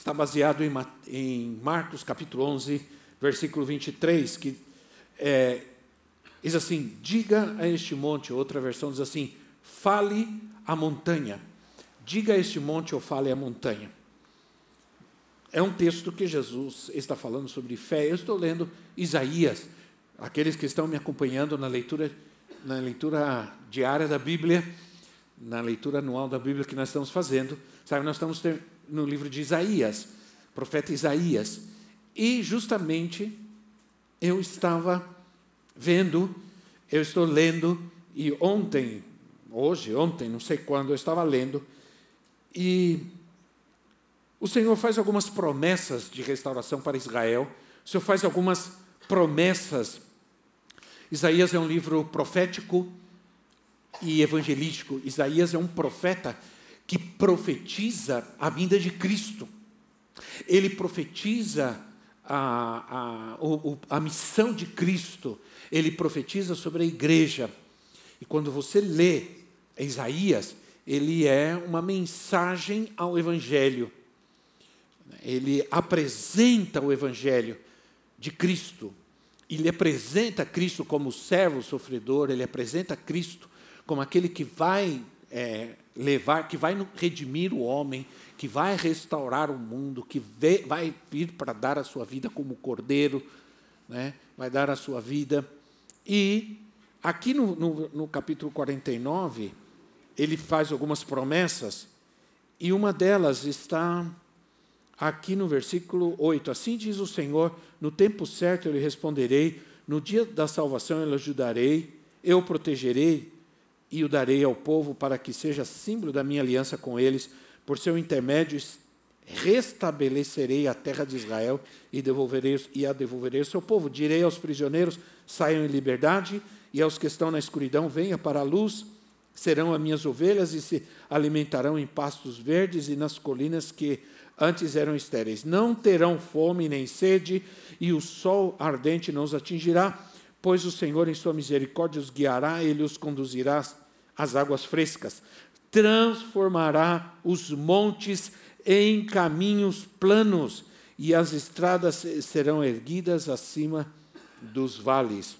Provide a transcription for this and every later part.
está baseado em, Marcos capítulo 11, versículo 23, que é, diz assim: Diga a este monte, outra versão diz assim: Fale a montanha. Diga a este monte ou fale a montanha. É um texto que Jesus está falando sobre fé. Eu estou lendo Isaías. Aqueles que estão me acompanhando na leitura, na leitura diária da Bíblia, na leitura anual da Bíblia que nós estamos fazendo, sabe, nós estamos no livro de Isaías, profeta Isaías. E justamente eu estava vendo, eu estou lendo, e ontem, hoje, ontem, não sei quando, eu estava lendo, e o Senhor faz algumas promessas de restauração para Israel, o Senhor faz algumas promessas. Isaías é um livro profético e evangelístico. Isaías é um profeta que profetiza a vinda de Cristo. Ele profetiza a, a, a missão de Cristo, ele profetiza sobre a igreja. E quando você lê Isaías, ele é uma mensagem ao Evangelho. Ele apresenta o Evangelho de Cristo. Ele apresenta Cristo como servo sofredor, ele apresenta Cristo como aquele que vai é, levar, que vai redimir o homem, que vai restaurar o mundo, que vê, vai vir para dar a sua vida como cordeiro, né? vai dar a sua vida. E aqui no, no, no capítulo 49, ele faz algumas promessas, e uma delas está aqui no versículo 8. Assim diz o Senhor: no tempo certo eu lhe responderei, no dia da salvação eu lhe ajudarei, eu protegerei e o darei ao povo para que seja símbolo da minha aliança com eles. Por seu intermédio restabelecerei a terra de Israel e devolverei e a devolverei ao seu povo. Direi aos prisioneiros: saiam em liberdade, e aos que estão na escuridão, venham para a luz. Serão as minhas ovelhas e se alimentarão em pastos verdes e nas colinas que antes eram estéreis. Não terão fome nem sede, e o sol ardente não os atingirá, pois o Senhor, em sua misericórdia, os guiará, ele os conduzirá às águas frescas. Transformará os montes em caminhos planos, e as estradas serão erguidas acima dos vales.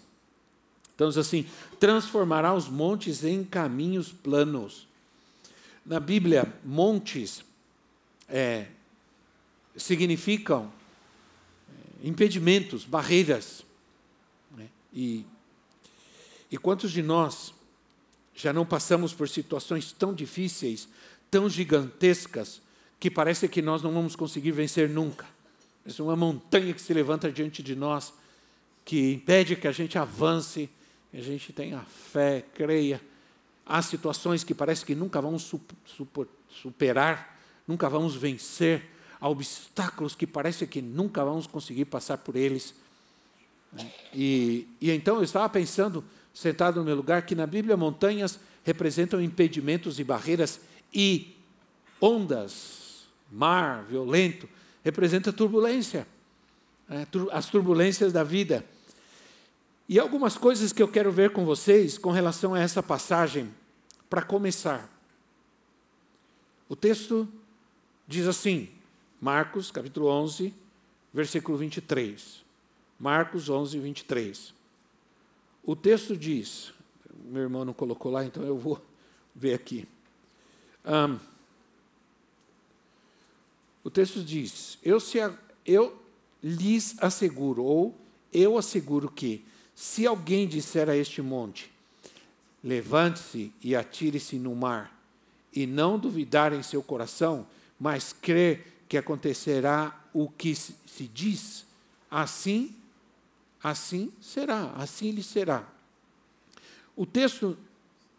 Então, assim, transformará os montes em caminhos planos. Na Bíblia, montes é, significam é, impedimentos, barreiras. E, e quantos de nós já não passamos por situações tão difíceis, tão gigantescas, que parece que nós não vamos conseguir vencer nunca? É uma montanha que se levanta diante de nós, que impede que a gente avance, que a gente tenha fé, creia. Há situações que parece que nunca vamos superar, nunca vamos vencer. Há obstáculos que parece que nunca vamos conseguir passar por eles. E, e então eu estava pensando, sentado no meu lugar, que na Bíblia montanhas representam impedimentos e barreiras e ondas, mar violento, representa turbulência, né? as turbulências da vida. E algumas coisas que eu quero ver com vocês com relação a essa passagem, para começar. O texto diz assim, Marcos, capítulo 11, versículo 23. Marcos 11, 23. O texto diz, meu irmão não colocou lá, então eu vou ver aqui. Um, o texto diz: eu, se, eu lhes asseguro, ou eu asseguro que, se alguém disser a este monte, levante-se e atire-se no mar, e não duvidar em seu coração, mas crer que acontecerá o que se diz, assim assim será, assim lhe será. O texto,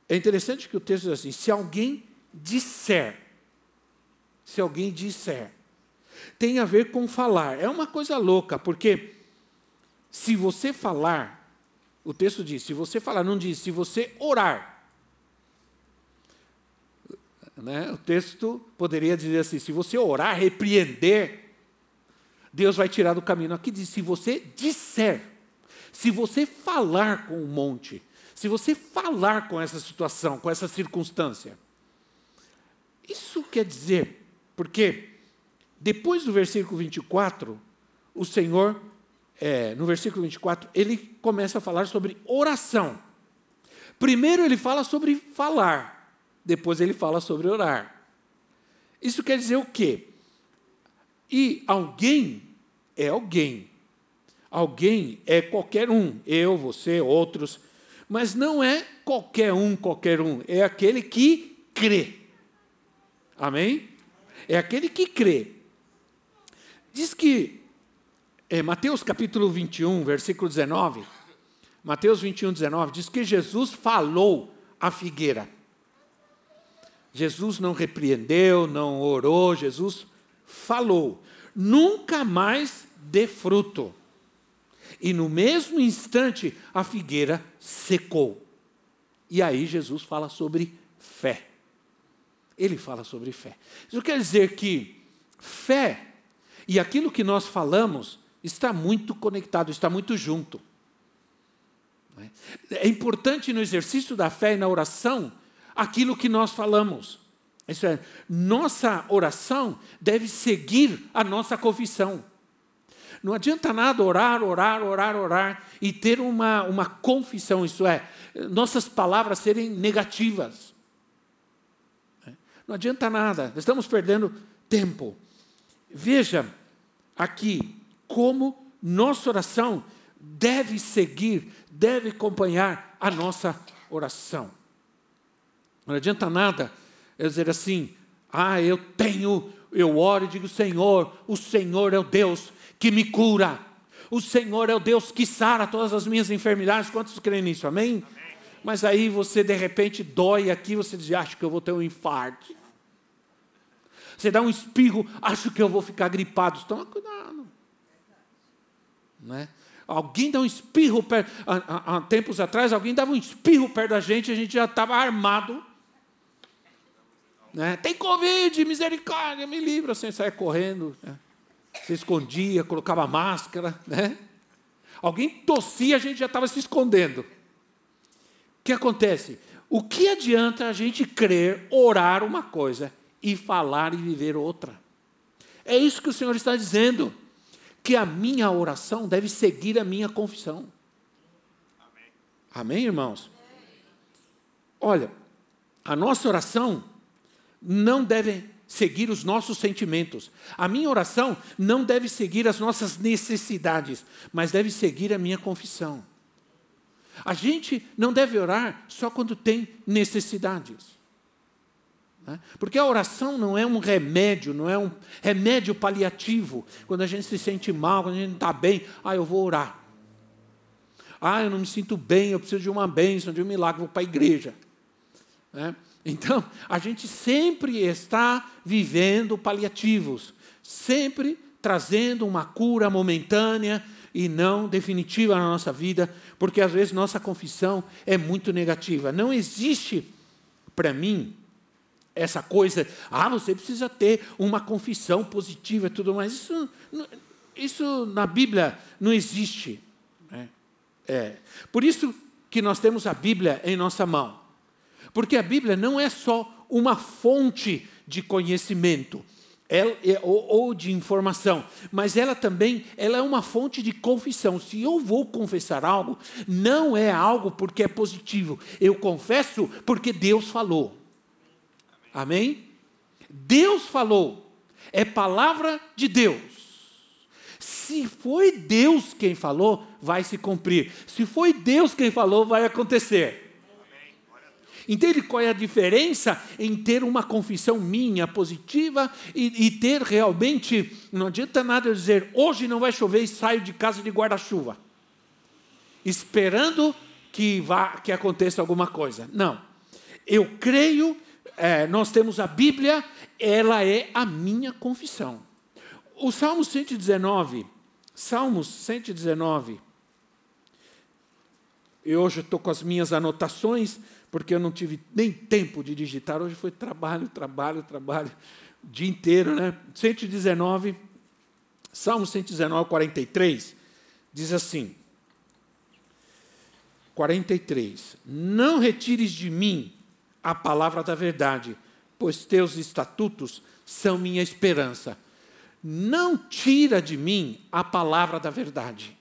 é interessante que o texto diz assim: se alguém disser, se alguém disser, tem a ver com falar. É uma coisa louca, porque se você falar, o texto diz, se você falar, não diz, se você orar. Né? O texto poderia dizer assim: se você orar, repreender, Deus vai tirar do caminho. Aqui diz: se você disser, se você falar com o monte, se você falar com essa situação, com essa circunstância. Isso quer dizer, porque depois do versículo 24, o Senhor, é, no versículo 24, ele começa a falar sobre oração. Primeiro ele fala sobre falar, depois ele fala sobre orar. Isso quer dizer o quê? E alguém é alguém. Alguém é qualquer um, eu, você, outros, mas não é qualquer um, qualquer um, é aquele que crê. Amém? É aquele que crê. Diz que, é, Mateus capítulo 21, versículo 19, Mateus 21, 19, diz que Jesus falou à figueira. Jesus não repreendeu, não orou, Jesus falou. Nunca mais dê fruto. E no mesmo instante, a figueira secou. E aí Jesus fala sobre fé. Ele fala sobre fé. Isso quer dizer que fé e aquilo que nós falamos está muito conectado, está muito junto. É importante no exercício da fé e na oração aquilo que nós falamos. Isso é, nossa oração deve seguir a nossa confissão. Não adianta nada orar, orar, orar, orar e ter uma, uma confissão, isso é, nossas palavras serem negativas. Não adianta nada, estamos perdendo tempo. Veja aqui como nossa oração deve seguir, deve acompanhar a nossa oração. Não adianta nada eu dizer assim, ah, eu tenho, eu oro e digo, Senhor, o Senhor é o Deus que me cura. O Senhor é o Deus que sara todas as minhas enfermidades. Quantos creem nisso? Amém? Amém? Mas aí você de repente dói aqui, você diz, acho que eu vou ter um infarto. Você dá um espirro, acho que eu vou ficar gripado. Toma cuidado. Não é? Alguém dá um espirro, perto, há, há, tempos atrás, alguém dava um espirro perto da gente, a gente já estava armado. Né? Tem Covid, misericórdia, me livra, sem sair correndo. Né? Se escondia, colocava máscara, né? Alguém tossia, a gente já estava se escondendo. O que acontece? O que adianta a gente crer, orar uma coisa e falar e viver outra? É isso que o Senhor está dizendo, que a minha oração deve seguir a minha confissão. Amém, Amém irmãos? Olha, a nossa oração não deve seguir os nossos sentimentos. A minha oração não deve seguir as nossas necessidades, mas deve seguir a minha confissão. A gente não deve orar só quando tem necessidades. Né? Porque a oração não é um remédio, não é um remédio paliativo. Quando a gente se sente mal, quando a gente não está bem, ah, eu vou orar. Ah, eu não me sinto bem, eu preciso de uma bênção, de um milagre, vou para a igreja. Né? Então, a gente sempre está vivendo paliativos, sempre trazendo uma cura momentânea e não definitiva na nossa vida, porque às vezes nossa confissão é muito negativa. Não existe, para mim, essa coisa, ah, você precisa ter uma confissão positiva e tudo mais. Isso, isso na Bíblia não existe. Né? É. Por isso que nós temos a Bíblia em nossa mão. Porque a Bíblia não é só uma fonte de conhecimento é, ou, ou, de informação, mas ela também ela é uma fonte de confissão. Se eu vou confessar algo, não é algo porque é positivo. Eu confesso porque Deus falou. Amém? Deus falou. É palavra de Deus. Se foi Deus quem falou, vai se cumprir. Se foi Deus quem falou, vai acontecer. Entende qual é a diferença em ter uma confissão minha positiva e, e, ter realmente. Não adianta nada eu dizer, hoje não vai chover e saio de casa de guarda-chuva, esperando que, vá, que aconteça alguma coisa. Não. Eu creio, é, nós temos a Bíblia, ela é a minha confissão. o Salmo 119, Salmos 119. E hoje estou com as minhas anotações, porque eu não tive nem tempo de digitar. Hoje foi trabalho, trabalho, trabalho, o dia inteiro, né? 119, Salmo 119, 43, diz assim: 43. Não retires de mim a palavra da verdade, pois teus estatutos são minha esperança. Não tira de mim a palavra da verdade.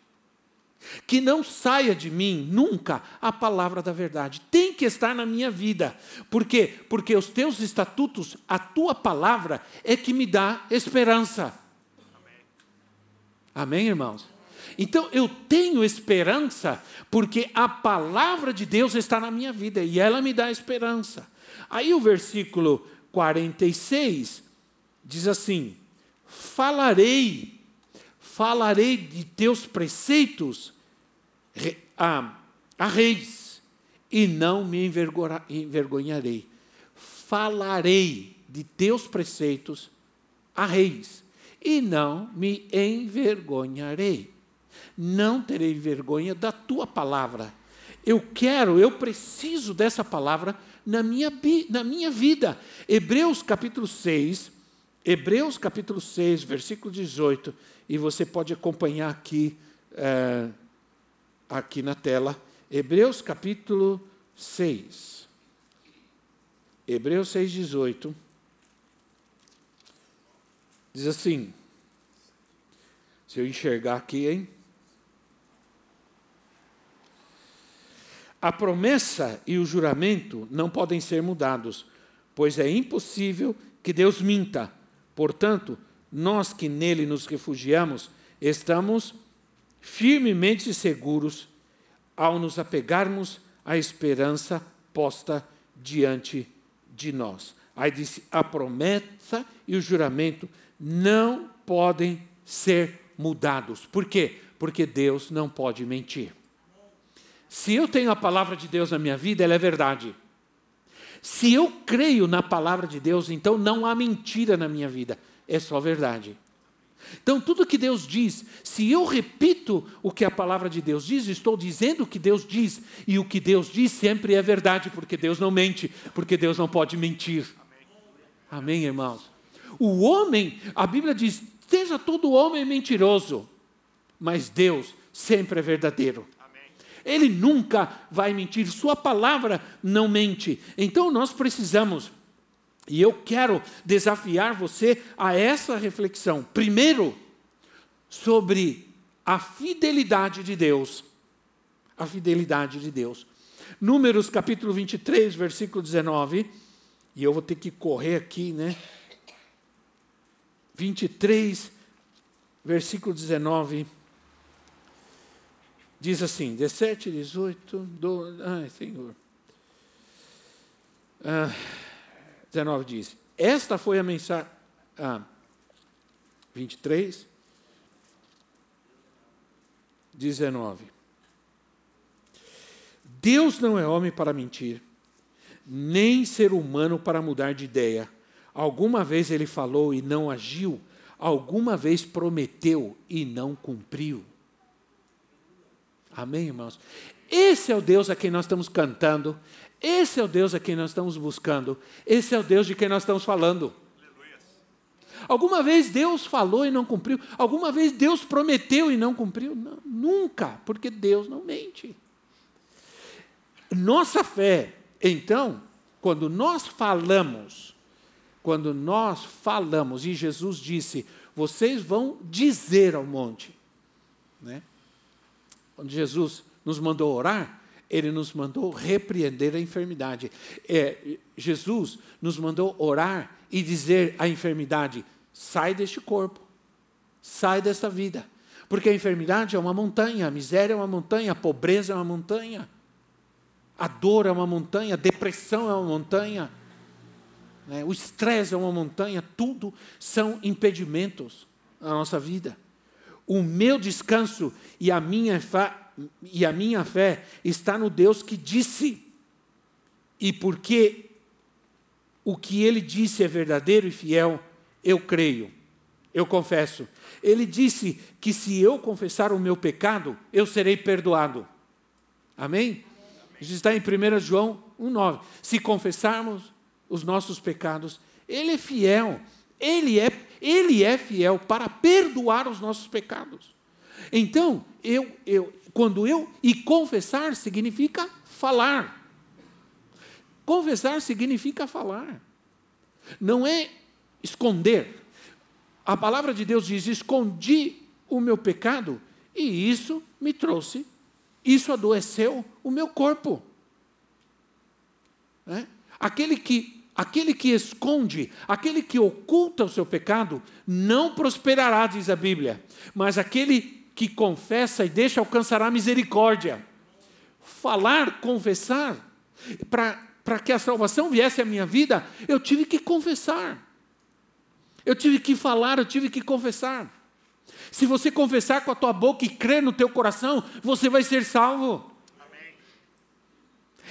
Que não saia de mim nunca a palavra da verdade. Tem que estar na minha vida. Por quê? Porque os teus estatutos, a tua palavra é que me dá esperança. Amém, Amém irmãos? Então eu tenho esperança porque a palavra de Deus está na minha vida e ela me dá esperança. Aí o versículo 46 diz assim: Falarei, falarei de teus preceitos a, a reis e não me envergonharei. Falarei de teus preceitos a reis e não me envergonharei não terei vergonha da tua palavra. Eu quero, eu preciso dessa palavra na minha, na minha vida. Hebreus capítulo 6, Hebreus capítulo 6, versículo 18, e você pode acompanhar aqui, é, aqui na tela. Hebreus capítulo 6. Hebreus 6, 18. Diz assim. Se eu enxergar aqui, hein? A promessa e o juramento não podem ser mudados, pois é impossível que Deus minta. Portanto, nós que nele nos refugiamos, estamos firmemente seguros ao nos apegarmos à esperança posta diante de nós. Aí disse: a promessa e o juramento não podem ser mudados. Por quê? Porque Deus não pode mentir. Se eu tenho a palavra de Deus na minha vida, ela é verdade. Se eu creio na palavra de Deus, então não há mentira na minha vida, é só verdade. Então, tudo que Deus diz, se eu repito o que a palavra de Deus diz, estou dizendo o que Deus diz, e o que Deus diz sempre é verdade, porque Deus não mente, porque Deus não pode mentir. Amém, Amém irmãos? O homem, a Bíblia diz: seja todo homem mentiroso, mas Deus sempre é verdadeiro. Ele nunca vai mentir, Sua palavra não mente. Então nós precisamos, e eu quero desafiar você a essa reflexão. Primeiro, sobre a fidelidade de Deus. A fidelidade de Deus. Números capítulo 23, versículo 19. E eu vou ter que correr aqui, né? 23, versículo 19 diz assim, 17, 18, 12, ai Senhor. Ah, 19 diz, esta foi a mensagem, ah, 23, 19. Deus não é homem para mentir, nem ser humano para mudar de ideia. Alguma vez ele falou e não agiu, alguma vez prometeu e não cumpriu. Amém, irmãos? Esse é o Deus a quem nós estamos cantando, esse é o Deus a quem nós estamos buscando, esse é o Deus de quem nós estamos falando. Alguma vez Deus falou e não cumpriu? Alguma vez Deus prometeu e não cumpriu? Não, nunca, porque Deus não mente. Nossa fé, então, quando nós falamos, quando nós falamos, e Jesus disse: vocês vão dizer ao monte, né? Quando Jesus nos mandou orar, ele nos mandou repreender a enfermidade. É, Jesus nos mandou orar e dizer à enfermidade: sai deste corpo, sai desta vida. Porque a enfermidade é uma montanha, a miséria é uma montanha, a pobreza é uma montanha, a dor é uma montanha, a depressão é uma montanha, né? o estresse é uma montanha, tudo são impedimentos na nossa vida o meu descanso e a minha fé, e a minha fé está no Deus que disse. E porque o que ele disse é verdadeiro e fiel, eu creio. eu confesso. Ele disse que se eu confessar o meu pecado, eu serei perdoado. Amém? Isso está em 1 João 1,9. Se confessarmos os nossos pecados, Ele é fiel. Ele é, ele é fiel para perdoar os nossos pecados. Então, eu, eu, quando eu. E confessar significa falar. Confessar significa falar. Não é esconder. A palavra de Deus diz: escondi o meu pecado e isso me trouxe, isso adoeceu o meu corpo. É? Aquele que aquele que esconde, aquele que oculta o seu pecado, não prosperará, diz a Bíblia. Mas aquele que confessa e deixa alcançará misericórdia. Falar, confessar, para que a salvação viesse à minha vida, eu tive que confessar. Eu tive que falar, eu tive que confessar. Se você confessar com a tua boca e crer no teu coração, você vai ser salvo. Amém.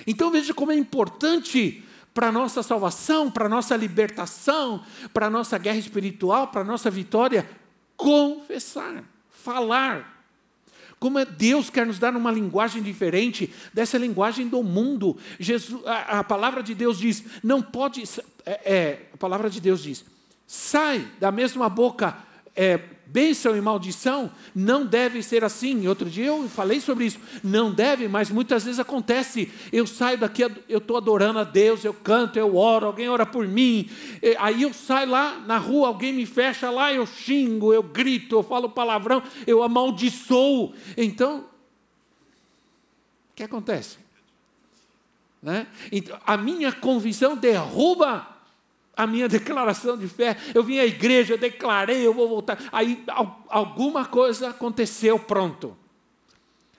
Então veja como é importante para a nossa salvação, para a nossa libertação, para a nossa guerra espiritual, para a nossa vitória, confessar, falar. Como é Deus quer nos dar uma linguagem diferente dessa linguagem do mundo. Jesus, a, a palavra de Deus diz: não pode. É, é, a palavra de Deus diz: sai da mesma boca é, bênção e maldição, não deve ser assim. Outro dia eu falei sobre isso. Não deve, mas muitas vezes acontece. Eu saio daqui, eu estou adorando a Deus, eu canto, eu oro, alguém ora por mim. Aí eu saio lá na rua, alguém me fecha lá, eu xingo, eu grito, eu falo palavrão, eu amaldiçoo. Então, o que acontece? Né? Então, a minha convicção derruba a minha declaração de fé. Eu vim à igreja, eu declarei, eu vou voltar. Aí alguma coisa aconteceu, pronto.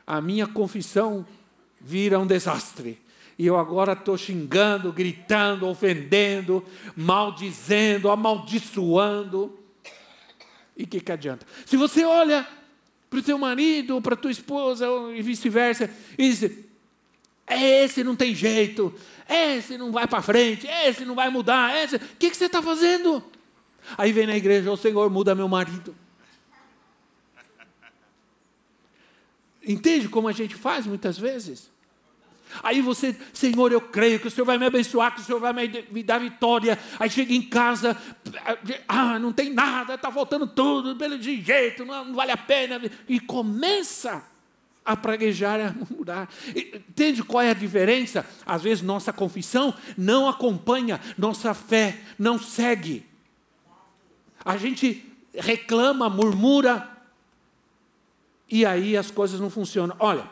A minha confissão vira um desastre. E eu agora estou xingando, gritando, ofendendo, maldizendo, amaldiçoando. E o que, que adianta? Se você olha para o teu marido, para a tua esposa e vice-versa, e diz: esse não tem jeito, esse não vai para frente, esse não vai mudar, esse. O que, que você está fazendo? Aí vem na igreja, o Senhor muda meu marido. Entende como a gente faz muitas vezes? Aí você, Senhor, eu creio que o Senhor vai me abençoar, que o Senhor vai me dar vitória. Aí chega em casa, ah, não tem nada, está faltando tudo, pelo jeito, não, não vale a pena. E começa a praguejar, a murmurar. Entende qual é a diferença? Às vezes nossa confissão não acompanha, nossa fé não segue. A gente reclama, murmura, e aí as coisas não funcionam. Olha,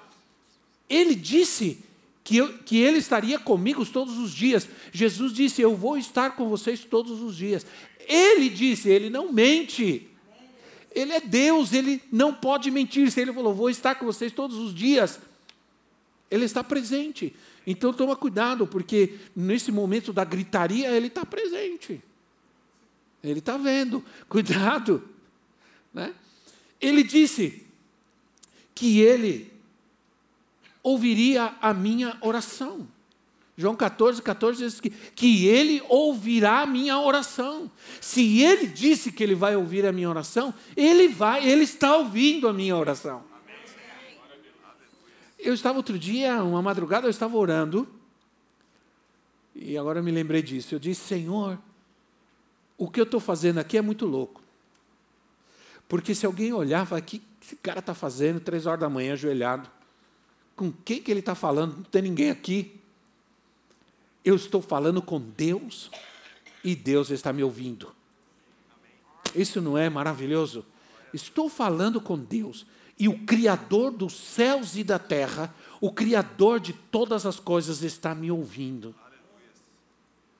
ele disse que, eu, que ele estaria comigo todos os dias. Jesus disse: Eu vou estar com vocês todos os dias. Ele disse, ele não mente. Ele é Deus, ele não pode mentir. Se ele falou, vou estar com vocês todos os dias, ele está presente. Então toma cuidado, porque nesse momento da gritaria, ele está presente. Ele está vendo, cuidado. Né? Ele disse que ele ouviria a minha oração. João 14, 14 diz que, que ele ouvirá a minha oração. Se ele disse que ele vai ouvir a minha oração, ele vai, ele está ouvindo a minha oração. Eu estava outro dia, uma madrugada, eu estava orando, e agora eu me lembrei disso. Eu disse, Senhor, o que eu estou fazendo aqui é muito louco. Porque se alguém olhar, vai, o que esse cara está fazendo, três horas da manhã, ajoelhado? Com quem que ele está falando? Não tem ninguém aqui. Eu estou falando com Deus e Deus está me ouvindo. Isso não é maravilhoso? Estou falando com Deus e o Criador dos céus e da terra, o Criador de todas as coisas, está me ouvindo.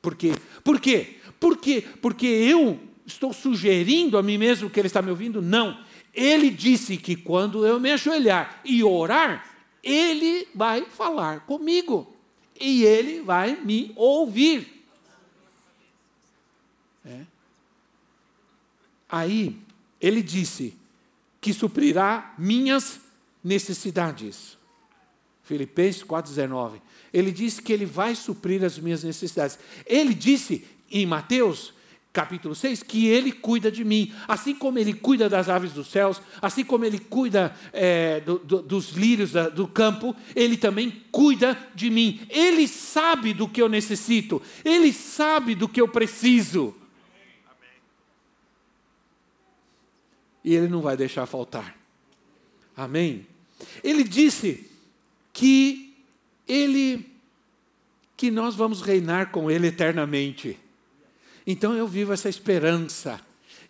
Por quê? Por quê? Por quê? Porque eu estou sugerindo a mim mesmo que Ele está me ouvindo? Não. Ele disse que quando eu me ajoelhar e orar, Ele vai falar comigo e ele vai me ouvir. É. Aí ele disse que suprirá minhas necessidades. Filipenses 4,19. Ele disse que ele vai suprir as minhas necessidades. Ele disse em Mateus capítulo 6, que Ele cuida de mim. Assim como Ele cuida das aves dos céus, assim como Ele cuida é, do, do, dos lírios da, do campo, Ele também cuida de mim. Ele sabe do que eu necessito, Ele sabe do que eu preciso. E Ele não vai deixar faltar. Amém? Ele disse que Ele que nós vamos reinar com Ele eternamente. Então eu vivo essa esperança,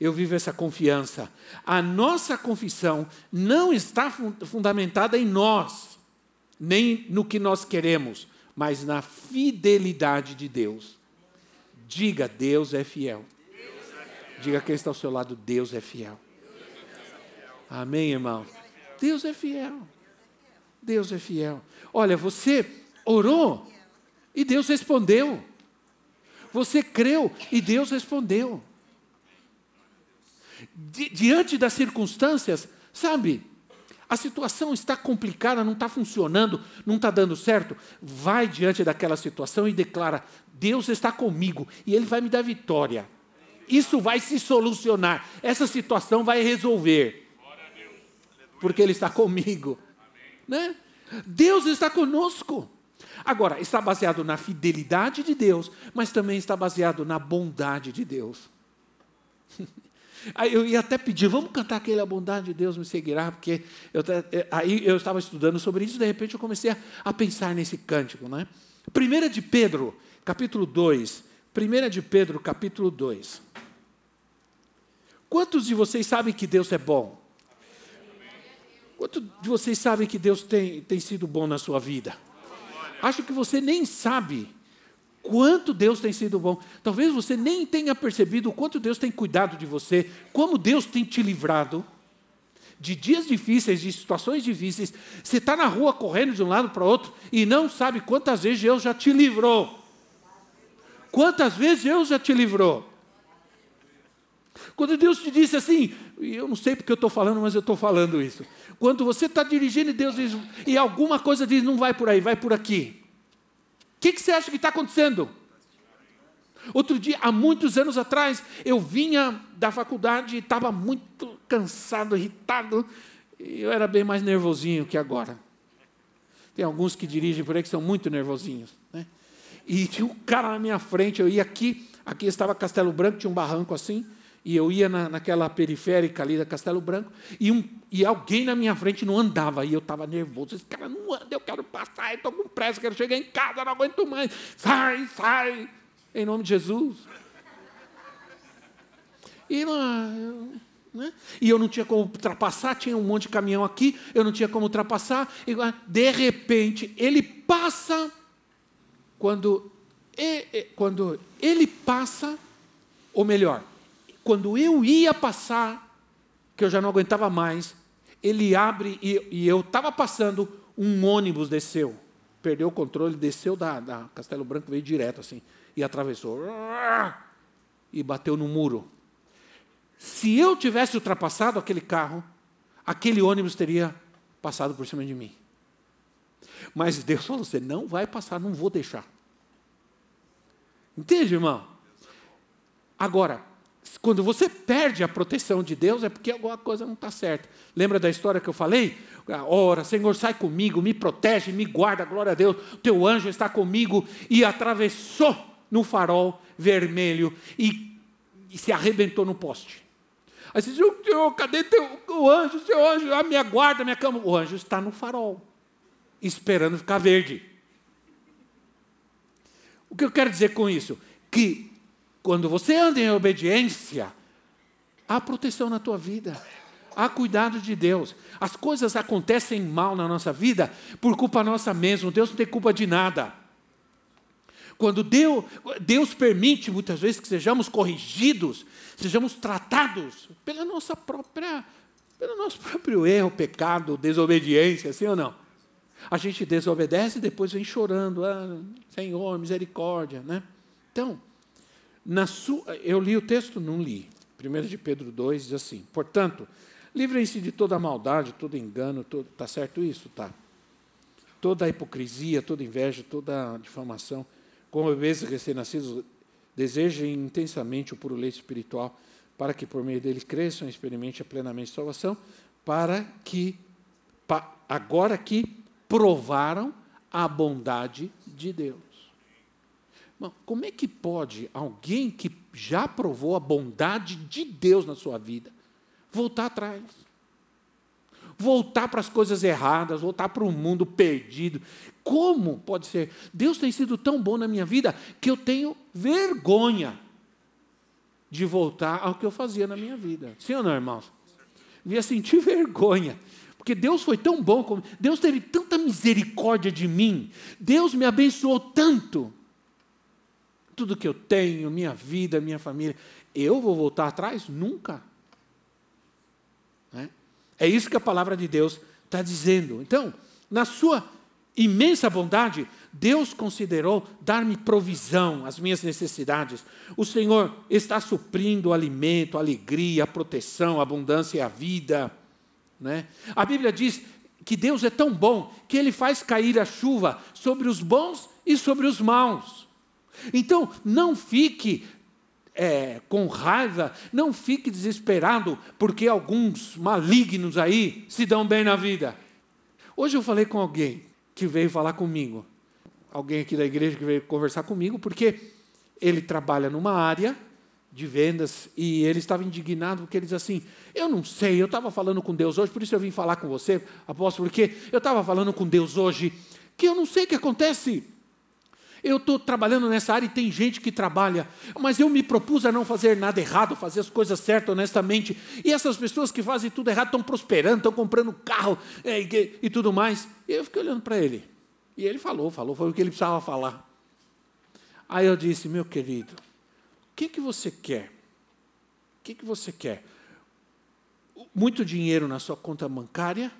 eu vivo essa confiança. A nossa confissão não está fundamentada em nós, nem no que nós queremos, mas na fidelidade de Deus. Diga, Deus é fiel. Diga quem está ao seu lado, Deus é fiel. Amém, irmão? Deus é fiel. Deus é fiel. Olha, você orou e Deus respondeu. Você creu e Deus respondeu. Di diante das circunstâncias, sabe, a situação está complicada, não está funcionando, não está dando certo. Vai diante daquela situação e declara: Deus está comigo e Ele vai me dar vitória. Isso vai se solucionar. Essa situação vai resolver. Porque Ele está comigo. Né? Deus está conosco. Agora, está baseado na fidelidade de Deus, mas também está baseado na bondade de Deus. Aí eu ia até pedir, vamos cantar aquele A Bondade de Deus me seguirá, porque eu, eh, aí eu estava estudando sobre isso, de repente eu comecei a, a pensar nesse cântico. Né? 1 de Pedro, capítulo 2. 1 de Pedro, capítulo 2. Quantos de vocês sabem que Deus é bom? Quantos de vocês sabem que Deus tem, tem sido bom na sua vida? Acho que você nem sabe quanto Deus tem sido bom. Talvez você nem tenha percebido o quanto Deus tem cuidado de você, como Deus tem te livrado de dias difíceis, de situações difíceis. Você está na rua correndo de um lado para o outro e não sabe quantas vezes Deus já te livrou. Quantas vezes Deus já te livrou? Quando Deus te disse assim, eu não sei porque eu estou falando, mas eu estou falando isso. Quando você está dirigindo e Deus diz, e alguma coisa diz, não vai por aí, vai por aqui. O que, que você acha que está acontecendo? Outro dia, há muitos anos atrás, eu vinha da faculdade e estava muito cansado, irritado. Eu era bem mais nervosinho que agora. Tem alguns que dirigem por aí que são muito nervosinhos. Né? E tinha um cara na minha frente, eu ia aqui, aqui estava Castelo Branco, tinha um barranco assim e eu ia na, naquela periférica ali da Castelo Branco, e, um, e alguém na minha frente não andava, e eu estava nervoso. Esse cara não anda, eu quero passar, estou com pressa, quero chegar em casa, não aguento mais. Sai, sai, em nome de Jesus. E, né? e eu não tinha como ultrapassar, tinha um monte de caminhão aqui, eu não tinha como ultrapassar. E, de repente, ele passa, quando, quando ele passa, ou melhor, quando eu ia passar, que eu já não aguentava mais, ele abre e, e eu estava passando, um ônibus desceu, perdeu o controle, desceu da, da Castelo Branco, veio direto assim, e atravessou, e bateu no muro. Se eu tivesse ultrapassado aquele carro, aquele ônibus teria passado por cima de mim. Mas Deus falou: você não vai passar, não vou deixar. Entende, irmão? Agora, quando você perde a proteção de Deus, é porque alguma coisa não está certa. Lembra da história que eu falei? Ora, Senhor, sai comigo, me protege, me guarda, glória a Deus. Teu anjo está comigo e atravessou no farol vermelho e, e se arrebentou no poste. Aí você diz, Senhor, cadê teu, o anjo, seu anjo, a minha guarda, a minha cama? O anjo está no farol, esperando ficar verde. O que eu quero dizer com isso? Que quando você anda em obediência, há proteção na tua vida, há cuidado de Deus. As coisas acontecem mal na nossa vida por culpa nossa mesmo, Deus não tem culpa de nada. Quando Deus, Deus permite muitas vezes que sejamos corrigidos, sejamos tratados pela nossa própria, pelo nosso próprio erro, pecado, desobediência, sim ou não? A gente desobedece e depois vem chorando, ah, Senhor, misericórdia, né? Então, sua, eu li o texto? Não li. 1 de Pedro 2 diz assim: Portanto, livrem-se de toda maldade, todo engano, todo, tá certo isso? Tá. Toda hipocrisia, toda inveja, toda difamação. Como bebês recém-nascidos, Desejem intensamente o puro leite espiritual, para que por meio dele cresçam e experimentem plenamente a salvação, para que, agora que provaram a bondade de Deus. Como é que pode alguém que já provou a bondade de Deus na sua vida voltar atrás? Voltar para as coisas erradas, voltar para o mundo perdido. Como pode ser? Deus tem sido tão bom na minha vida que eu tenho vergonha de voltar ao que eu fazia na minha vida. Sim ou não, irmãos? Ia sentir vergonha. Porque Deus foi tão bom, Deus teve tanta misericórdia de mim, Deus me abençoou tanto. Tudo que eu tenho, minha vida, minha família, eu vou voltar atrás? Nunca. É, é isso que a palavra de Deus está dizendo. Então, na sua imensa bondade, Deus considerou dar-me provisão, as minhas necessidades. O Senhor está suprindo o alimento, a alegria, a proteção, a abundância e a vida. Né? A Bíblia diz que Deus é tão bom que Ele faz cair a chuva sobre os bons e sobre os maus. Então, não fique é, com raiva, não fique desesperado, porque alguns malignos aí se dão bem na vida. Hoje eu falei com alguém que veio falar comigo, alguém aqui da igreja que veio conversar comigo, porque ele trabalha numa área de vendas e ele estava indignado porque ele diz assim: Eu não sei, eu estava falando com Deus hoje, por isso eu vim falar com você, apóstolo, porque eu estava falando com Deus hoje, que eu não sei o que acontece. Eu estou trabalhando nessa área e tem gente que trabalha, mas eu me propus a não fazer nada errado, fazer as coisas certas, honestamente. E essas pessoas que fazem tudo errado estão prosperando, estão comprando carro é, e, e tudo mais. E eu fiquei olhando para ele. E ele falou, falou, foi o que ele precisava falar. Aí eu disse, meu querido, o que, que você quer? O que, que você quer? Muito dinheiro na sua conta bancária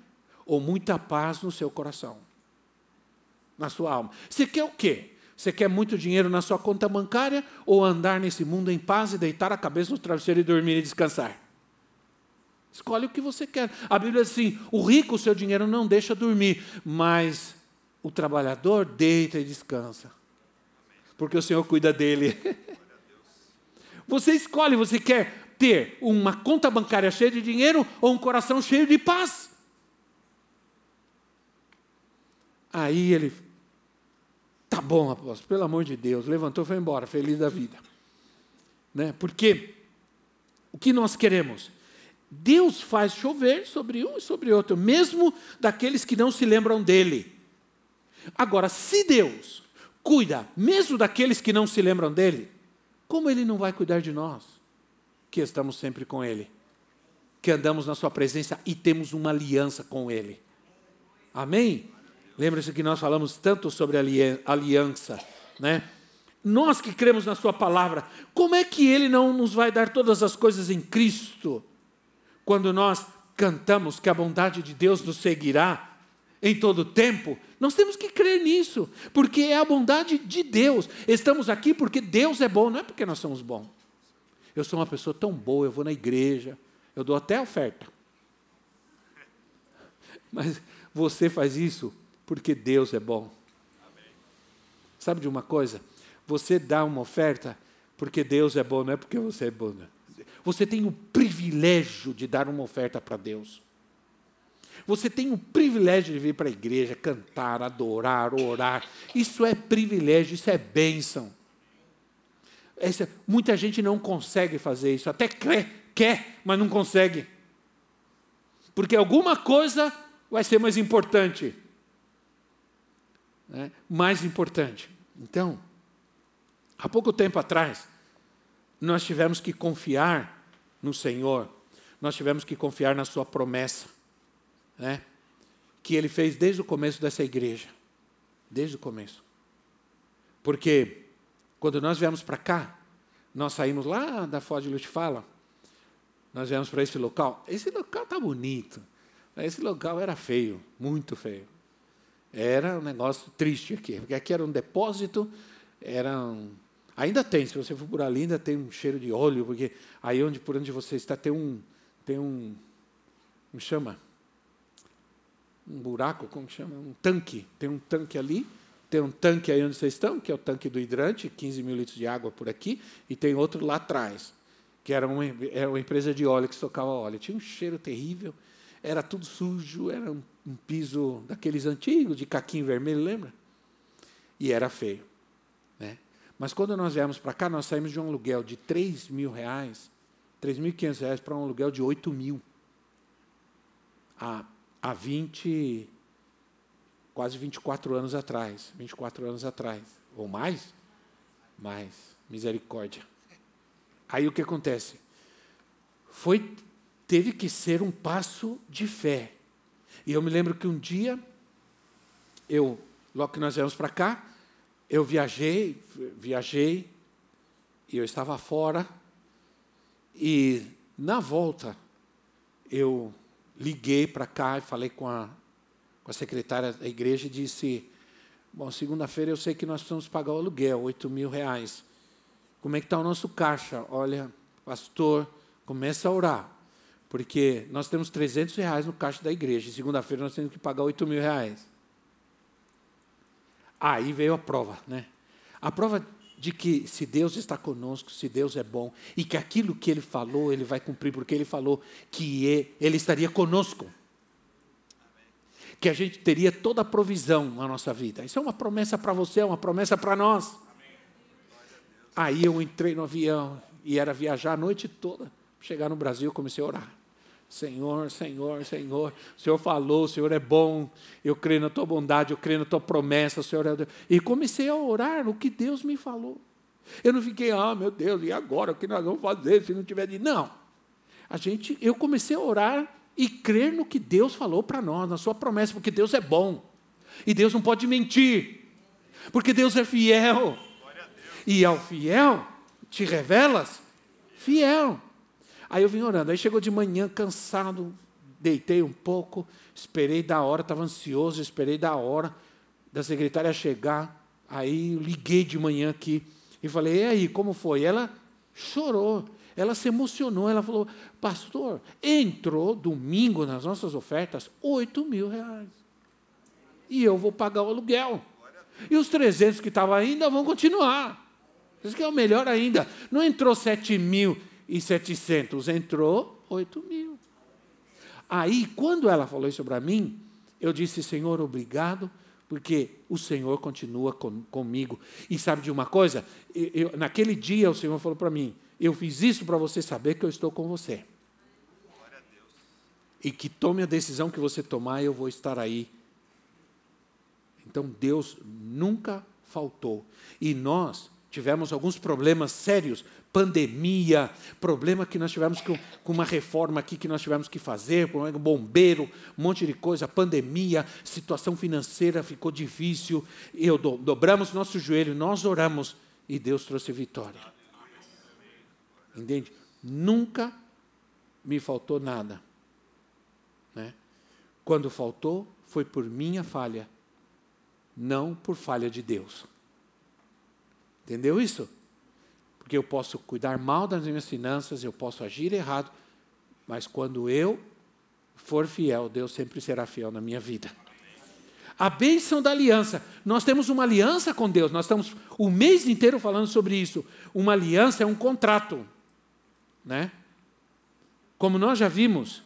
ou muita paz no seu coração? Na sua alma. Você quer o quê? Você quer muito dinheiro na sua conta bancária ou andar nesse mundo em paz e deitar a cabeça no travesseiro e dormir e descansar? Escolhe o que você quer. A Bíblia diz assim: o rico, o seu dinheiro não deixa dormir, mas o trabalhador deita e descansa, porque o Senhor cuida dele. Você escolhe, você quer ter uma conta bancária cheia de dinheiro ou um coração cheio de paz? Aí ele, tá bom, apóstolo, pelo amor de Deus, levantou e foi embora, feliz da vida. Né? Porque o que nós queremos? Deus faz chover sobre um e sobre outro, mesmo daqueles que não se lembram dele. Agora, se Deus cuida mesmo daqueles que não se lembram dele, como ele não vai cuidar de nós, que estamos sempre com ele, que andamos na sua presença e temos uma aliança com ele? Amém? Lembra-se que nós falamos tanto sobre aliança, né? Nós que cremos na Sua palavra, como é que Ele não nos vai dar todas as coisas em Cristo? Quando nós cantamos que a bondade de Deus nos seguirá em todo tempo, nós temos que crer nisso, porque é a bondade de Deus. Estamos aqui porque Deus é bom, não é porque nós somos bons. Eu sou uma pessoa tão boa, eu vou na igreja, eu dou até oferta. Mas você faz isso porque Deus é bom. Sabe de uma coisa? Você dá uma oferta porque Deus é bom, não é porque você é bom. Não. Você tem o privilégio de dar uma oferta para Deus. Você tem o privilégio de vir para a igreja, cantar, adorar, orar. Isso é privilégio, isso é bênção. Essa, muita gente não consegue fazer isso, até quer, quer, mas não consegue. Porque alguma coisa vai ser mais importante. Né? Mais importante. Então, há pouco tempo atrás, nós tivemos que confiar no Senhor, nós tivemos que confiar na Sua promessa, né? que Ele fez desde o começo dessa igreja. Desde o começo. Porque quando nós viemos para cá, nós saímos lá da Foz de Fala, nós viemos para esse local. Esse local está bonito. Esse local era feio, muito feio. Era um negócio triste aqui, porque aqui era um depósito, era um, Ainda tem, se você for por ali, ainda tem um cheiro de óleo, porque aí onde, por onde você está tem um. Tem um. Como chama? Um buraco, como chama? Um tanque. Tem um tanque ali, Tem um tanque aí onde vocês estão, que é o tanque do hidrante, 15 mil litros de água por aqui, e tem outro lá atrás, que era uma, era uma empresa de óleo que tocava óleo. Tinha um cheiro terrível, era tudo sujo, era um, um piso daqueles antigos, de caquinho vermelho, lembra? E era feio. Né? Mas quando nós viemos para cá, nós saímos de um aluguel de 3 mil reais, 3.500 reais para um aluguel de 8 mil. Há, há 20, quase 24 anos atrás. 24 anos atrás. Ou mais? Mais. Misericórdia. Aí o que acontece? Foi, teve que ser um passo de fé. E eu me lembro que um dia, eu, logo que nós viemos para cá, eu viajei, viajei, e eu estava fora, e na volta, eu liguei para cá e falei com a, com a secretária da igreja e disse: Bom, segunda-feira eu sei que nós precisamos pagar o aluguel, 8 mil reais. Como é que está o nosso caixa? Olha, pastor, começa a orar. Porque nós temos 300 reais no caixa da igreja. E segunda-feira nós temos que pagar 8 mil reais. Aí veio a prova, né? A prova de que se Deus está conosco, se Deus é bom, e que aquilo que Ele falou, Ele vai cumprir, porque Ele falou que Ele estaria conosco. Que a gente teria toda a provisão na nossa vida. Isso é uma promessa para você, é uma promessa para nós. Aí eu entrei no avião e era viajar a noite toda. Chegar no Brasil, comecei a orar. Senhor, Senhor, Senhor, o Senhor falou, o Senhor é bom, eu creio na tua bondade, eu creio na tua promessa, o Senhor é Deus. E comecei a orar o que Deus me falou. Eu não fiquei, ah, meu Deus, e agora o que nós vamos fazer se não tiver de. Não. A gente, eu comecei a orar e crer no que Deus falou para nós, na sua promessa, porque Deus é bom. E Deus não pode mentir. Porque Deus é fiel. E ao fiel te revelas fiel. Aí eu vim orando. Aí chegou de manhã, cansado, deitei um pouco, esperei da hora, estava ansioso, esperei da hora da secretária chegar. Aí liguei de manhã aqui e falei: e aí, como foi? Ela chorou, ela se emocionou. Ela falou: Pastor, entrou domingo nas nossas ofertas 8 mil reais. E eu vou pagar o aluguel. E os 300 que estavam ainda vão continuar. Isso que é o melhor ainda. Não entrou 7 mil e 700 entrou 8 mil. Aí, quando ela falou isso para mim, eu disse, Senhor, obrigado, porque o Senhor continua com, comigo. E sabe de uma coisa? Eu, eu, naquele dia o Senhor falou para mim, eu fiz isso para você saber que eu estou com você. E que tome a decisão que você tomar, eu vou estar aí. Então Deus nunca faltou. E nós tivemos alguns problemas sérios, pandemia, problema que nós tivemos com, com, uma reforma aqui que nós tivemos que fazer, com um bombeiro, um monte de coisa, pandemia, situação financeira ficou difícil, eu do, dobramos nosso joelho, nós oramos e Deus trouxe vitória. Entende? Nunca me faltou nada. Né? Quando faltou, foi por minha falha, não por falha de Deus. Entendeu isso? Porque eu posso cuidar mal das minhas finanças, eu posso agir errado, mas quando eu for fiel, Deus sempre será fiel na minha vida. A bênção da aliança. Nós temos uma aliança com Deus, nós estamos o mês inteiro falando sobre isso. Uma aliança é um contrato. Né? Como nós já vimos,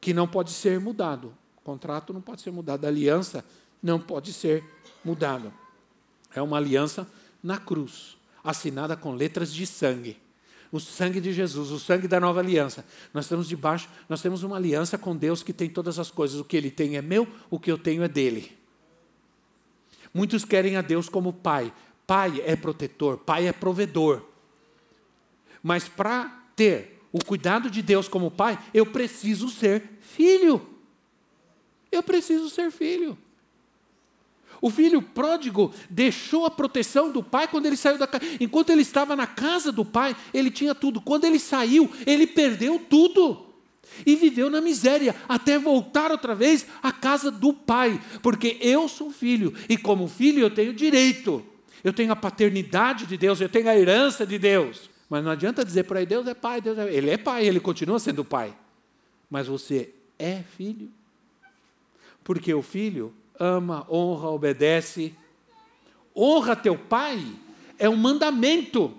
que não pode ser mudado. O contrato não pode ser mudado, a aliança não pode ser mudada. É uma aliança na cruz, assinada com letras de sangue. O sangue de Jesus, o sangue da nova aliança. Nós estamos debaixo, nós temos uma aliança com Deus que tem todas as coisas. O que ele tem é meu, o que eu tenho é dele. Muitos querem a Deus como pai. Pai é protetor, pai é provedor. Mas para ter o cuidado de Deus como pai, eu preciso ser filho. Eu preciso ser filho. O filho pródigo deixou a proteção do pai quando ele saiu da casa. Enquanto ele estava na casa do pai, ele tinha tudo. Quando ele saiu, ele perdeu tudo. E viveu na miséria, até voltar outra vez à casa do pai. Porque eu sou filho, e como filho eu tenho direito. Eu tenho a paternidade de Deus, eu tenho a herança de Deus. Mas não adianta dizer por aí, Deus é pai, Deus é... Ele é pai, ele continua sendo pai. Mas você é filho. Porque o filho ama, honra, obedece Honra teu pai é um mandamento.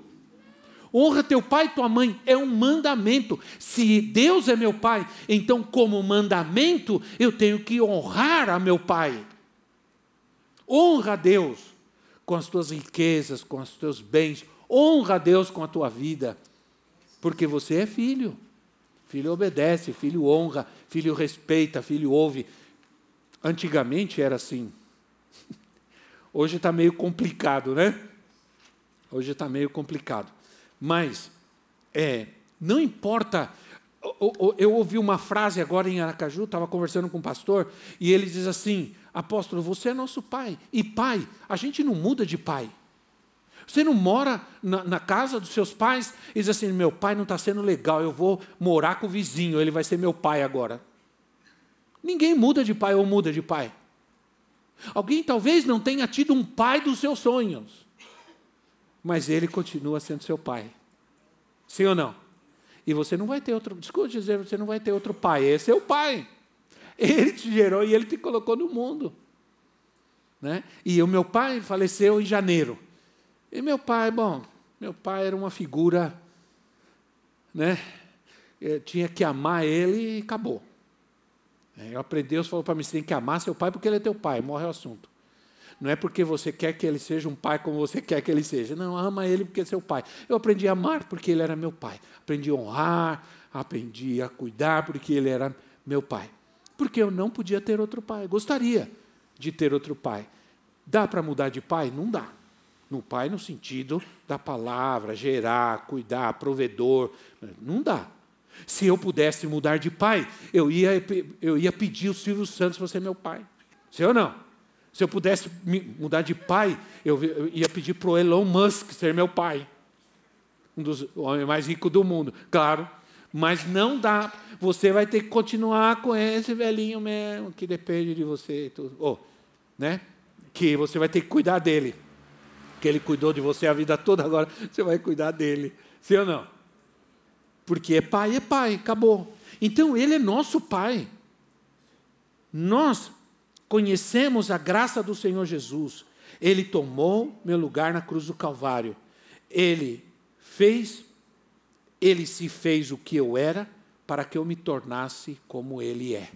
Honra teu pai e tua mãe é um mandamento. Se Deus é meu pai, então, como mandamento, eu tenho que honrar a meu pai. Honra a Deus com as tuas riquezas, com os teus bens. Honra a Deus com a tua vida, porque você é filho. Filho obedece, filho honra, filho respeita, filho ouve. Antigamente era assim. Hoje está meio complicado, né? Hoje está meio complicado. Mas, é, não importa. Eu ouvi uma frase agora em Aracaju, estava conversando com um pastor, e ele diz assim: Apóstolo, você é nosso pai. E pai, a gente não muda de pai. Você não mora na, na, casa dos seus pais e diz assim: meu pai não está sendo legal, eu vou morar com o vizinho, ele vai ser meu pai agora. Ninguém muda de pai ou muda de pai. Alguém talvez não tenha tido um pai dos seus sonhos, mas ele continua sendo seu pai. Sim ou não? E você não vai ter outro, desculpe dizer, você não vai ter outro pai, esse é o pai. Ele te gerou e ele te colocou no mundo. Né? E o meu pai faleceu em janeiro. E meu pai, bom, meu pai era uma figura, né? Eu tinha que amar ele e acabou. É, eu aprendi, Deus falou para mim: você tem que amar seu pai porque ele é teu pai, morre o assunto. Não é porque você quer que ele seja um pai como você quer que ele seja. Não, ama ele porque é seu pai. Eu aprendi a amar porque ele era meu pai. Aprendi a honrar, aprendi a cuidar porque ele era meu pai. Porque eu não podia ter outro pai. Gostaria de ter outro pai. Dá para mudar de pai? Não dá. No pai, no sentido da palavra, gerar, cuidar, provedor. Não dá. Se eu pudesse mudar de pai, eu ia, eu ia pedir o Silvio Santos para ser meu pai. Sim ou não? Se eu pudesse mudar de pai, eu, ia pedir para o Elon Musk ser meu pai. Um dos homens mais ricos do mundo. Claro, mas não dá. Você vai ter que continuar com esse velhinho mesmo, que depende de você. Tudo. Oh, né? Que você vai ter que cuidar dele que ele cuidou de você a vida toda, agora você vai cuidar dele. Sim ou não? Porque é pai, é pai, acabou. Então ele é nosso pai. Nós conhecemos a graça do Senhor Jesus. Ele tomou meu lugar na cruz do Calvário. Ele fez, ele se fez o que eu era para que eu me tornasse como ele é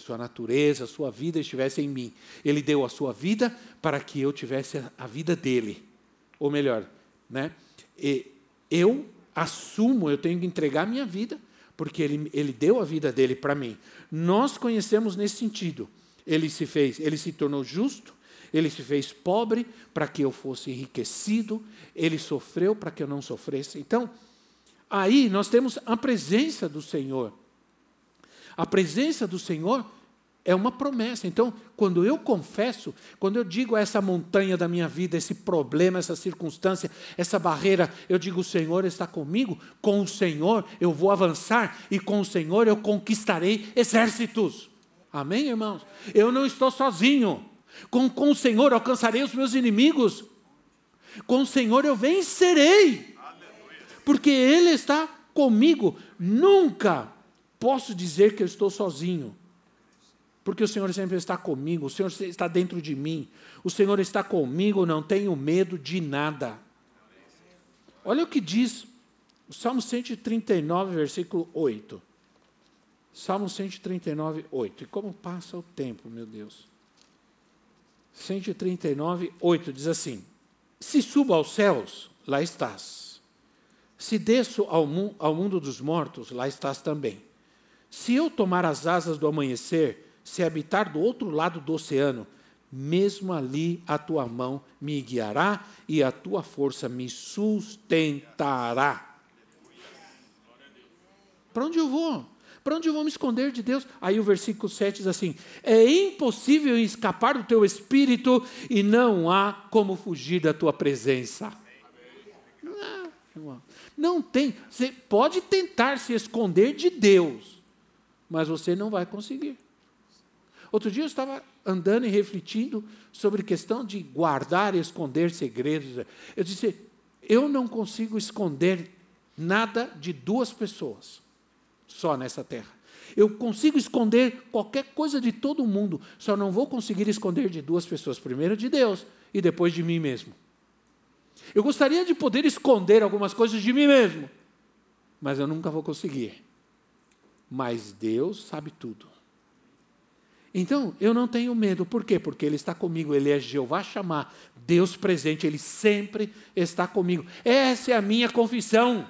sua natureza, sua vida estivesse em mim. Ele deu a sua vida para que eu tivesse a vida dele. Ou melhor, né? Eu assumo, eu tenho que entregar minha vida, porque ele, ele deu a vida dele para mim. Nós conhecemos nesse sentido. Ele se fez, ele se tornou justo, ele se fez pobre para que eu fosse enriquecido, ele sofreu para que eu não sofresse. Então, aí nós temos a presença do Senhor. A presença do Senhor é uma promessa. Então, quando eu confesso, quando eu digo a essa montanha da minha vida, esse problema, essa circunstância, essa barreira, eu digo: o Senhor está comigo, com o Senhor eu vou avançar e com o Senhor eu conquistarei exércitos. Amém, irmãos? Eu não estou sozinho. Com, com o Senhor alcançarei os meus inimigos. Com o Senhor eu vencerei. Porque Ele está comigo. Nunca posso dizer que eu estou sozinho. Porque o Senhor sempre está comigo, o Senhor está dentro de mim, o Senhor está comigo, não tenho medo de nada. Olha o que diz o Salmo 139, versículo 8. Salmo 139, 8. E como passa o tempo, meu Deus. 139, 8 diz assim: Se subo aos céus, lá estás. Se desço ao, mu ao mundo dos mortos, lá estás também. Se eu tomar as asas do amanhecer, se habitar do outro lado do oceano, mesmo ali a tua mão me guiará e a tua força me sustentará. Para onde eu vou? Para onde eu vou me esconder de Deus? Aí o versículo 7 diz assim: É impossível escapar do teu espírito e não há como fugir da tua presença. Não, não tem. Você pode tentar se esconder de Deus, mas você não vai conseguir. Outro dia eu estava andando e refletindo sobre questão de guardar e esconder segredos. Eu disse: eu não consigo esconder nada de duas pessoas. só nessa terra. Eu consigo esconder qualquer coisa de todo mundo, só não vou conseguir esconder de duas pessoas: primeiro de Deus e depois de mim mesmo. Eu gostaria de poder esconder algumas coisas de mim mesmo, mas eu nunca vou conseguir. Mas Deus sabe tudo. Então, eu não tenho medo. Por quê? Porque Ele está comigo. Ele é Jeová chamar, Deus presente. Ele sempre está comigo. Essa é a minha confissão.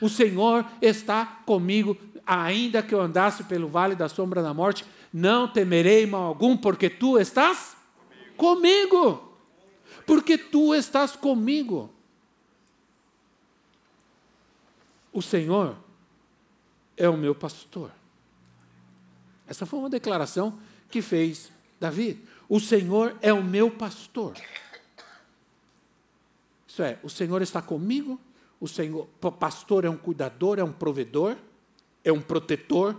O Senhor está comigo, ainda que eu andasse pelo vale da sombra da morte, não temerei mal algum, porque tu estás comigo. Porque tu estás comigo. O Senhor é o meu pastor. Essa foi uma declaração que fez Davi. O Senhor é o meu pastor. Isso é, o Senhor está comigo, o Senhor, pastor é um cuidador, é um provedor, é um protetor.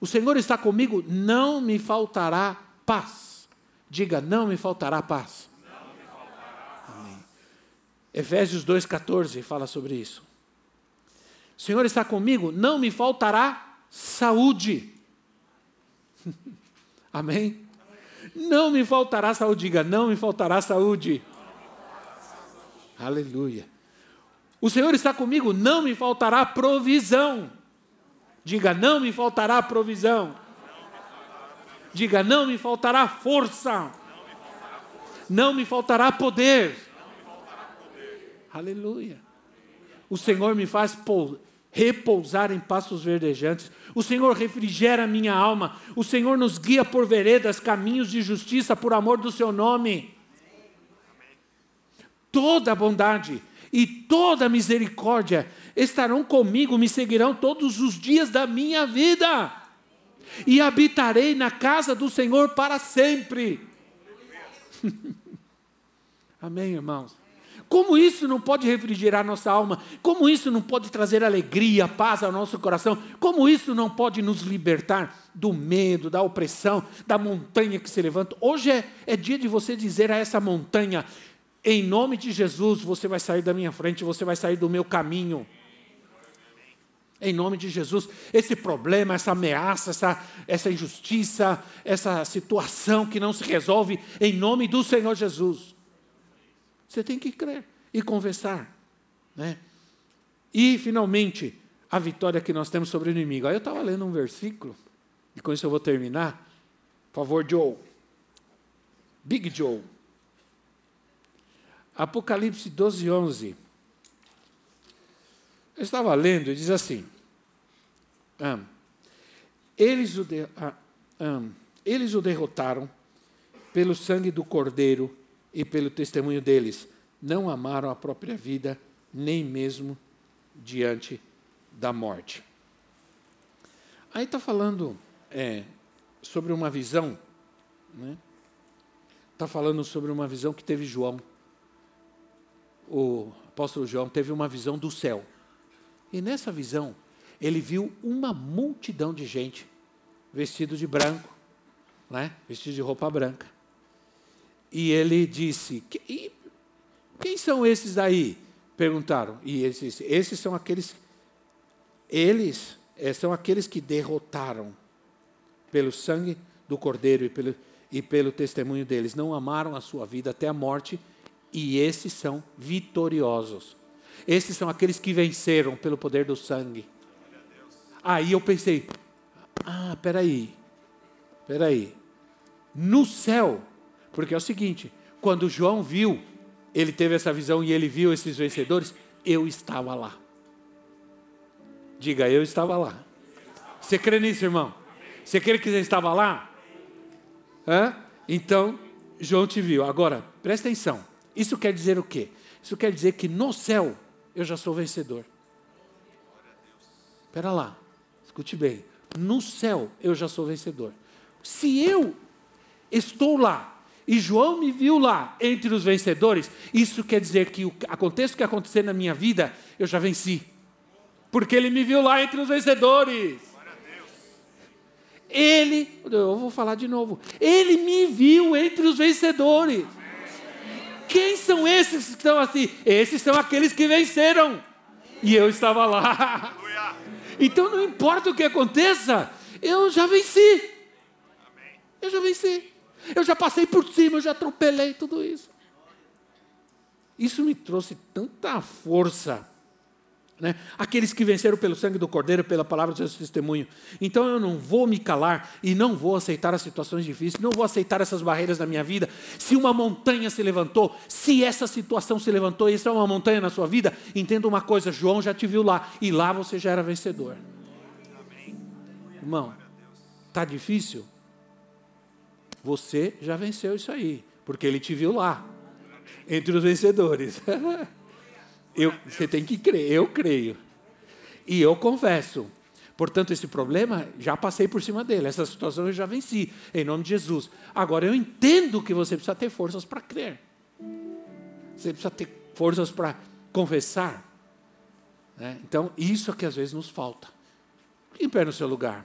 O Senhor está comigo, não me faltará paz. Diga, não me faltará paz. Efésios 2,14 fala sobre isso. O Senhor está comigo, não me faltará saúde. Amém? Não me faltará saúde. Diga, não me faltará saúde. Aleluia. O Senhor está comigo, não me faltará provisão. Diga, não me faltará provisão. Diga, não me faltará força. Não me faltará poder. Aleluia. O Senhor me faz repousar em pastos verdejantes. O Senhor refrigera minha alma. O Senhor nos guia por veredas, caminhos de justiça por amor do seu nome. Toda bondade e toda misericórdia estarão comigo, me seguirão todos os dias da minha vida. E habitarei na casa do Senhor para sempre. Amém, irmãos? Como isso não pode refrigerar nossa alma? Como isso não pode trazer alegria, paz ao nosso coração? Como isso não pode nos libertar do medo, da opressão, da montanha que se levanta? Hoje é, é dia de você dizer a essa montanha: em nome de Jesus, você vai sair da minha frente, você vai sair do meu caminho. Em nome de Jesus, esse problema, essa ameaça, essa, essa injustiça, essa situação que não se resolve, em nome do Senhor Jesus. Você tem que crer e conversar. Né? E, finalmente, a vitória que nós temos sobre o inimigo. Aí eu estava lendo um versículo, e com isso eu vou terminar. Por favor, Joe. Big Joe. Apocalipse 12, 11. Eu estava lendo e diz assim: eles, o de, ah, eles o derrotaram pelo sangue do Cordeiro e pelo testemunho deles, não amaram a própria vida, nem mesmo diante da morte. Aí está falando é, sobre uma visão, está né? Tá falando sobre uma visão que teve João. O apóstolo João teve uma visão do céu. E nessa visão, ele viu uma multidão de gente vestido de branco, né? vestido de roupa branca. E ele disse: Quem são esses aí? Perguntaram. E ele disse: Esses são aqueles. Eles eh, são aqueles que derrotaram pelo sangue do Cordeiro e pelo, e pelo testemunho deles. Não amaram a sua vida até a morte. E esses são vitoriosos. Esses são aqueles que venceram pelo poder do sangue. Aí eu pensei: Ah, peraí. Peraí. No céu porque é o seguinte: quando João viu, ele teve essa visão e ele viu esses vencedores, eu estava lá. Diga, eu estava lá. Você crê nisso, irmão? Você crê que você estava lá? Hã? Então, João te viu. Agora, presta atenção. Isso quer dizer o quê? Isso quer dizer que no céu eu já sou vencedor. Espera lá, escute bem. No céu eu já sou vencedor. Se eu estou lá e João me viu lá entre os vencedores, isso quer dizer que aconteça o que acontecer na minha vida, eu já venci. Porque ele me viu lá entre os vencedores. Ele, eu vou falar de novo, ele me viu entre os vencedores. Quem são esses que estão assim? Esses são aqueles que venceram. E eu estava lá. Então não importa o que aconteça, eu já venci. Eu já venci. Eu já passei por cima, eu já atropelei tudo isso. Isso me trouxe tanta força né? Aqueles que venceram pelo sangue do Cordeiro, pela palavra do seu testemunho. Então eu não vou me calar e não vou aceitar as situações difíceis, não vou aceitar essas barreiras na minha vida. Se uma montanha se levantou, se essa situação se levantou e isso é uma montanha na sua vida, entenda uma coisa: João já te viu lá e lá você já era vencedor. Irmão, está difícil? Você já venceu isso aí, porque ele te viu lá, entre os vencedores. Eu, você tem que crer, eu creio. E eu confesso. Portanto, esse problema, já passei por cima dele. Essa situação eu já venci, em nome de Jesus. Agora, eu entendo que você precisa ter forças para crer. Você precisa ter forças para confessar. Né? Então, isso é que às vezes nos falta. Em pé no seu lugar.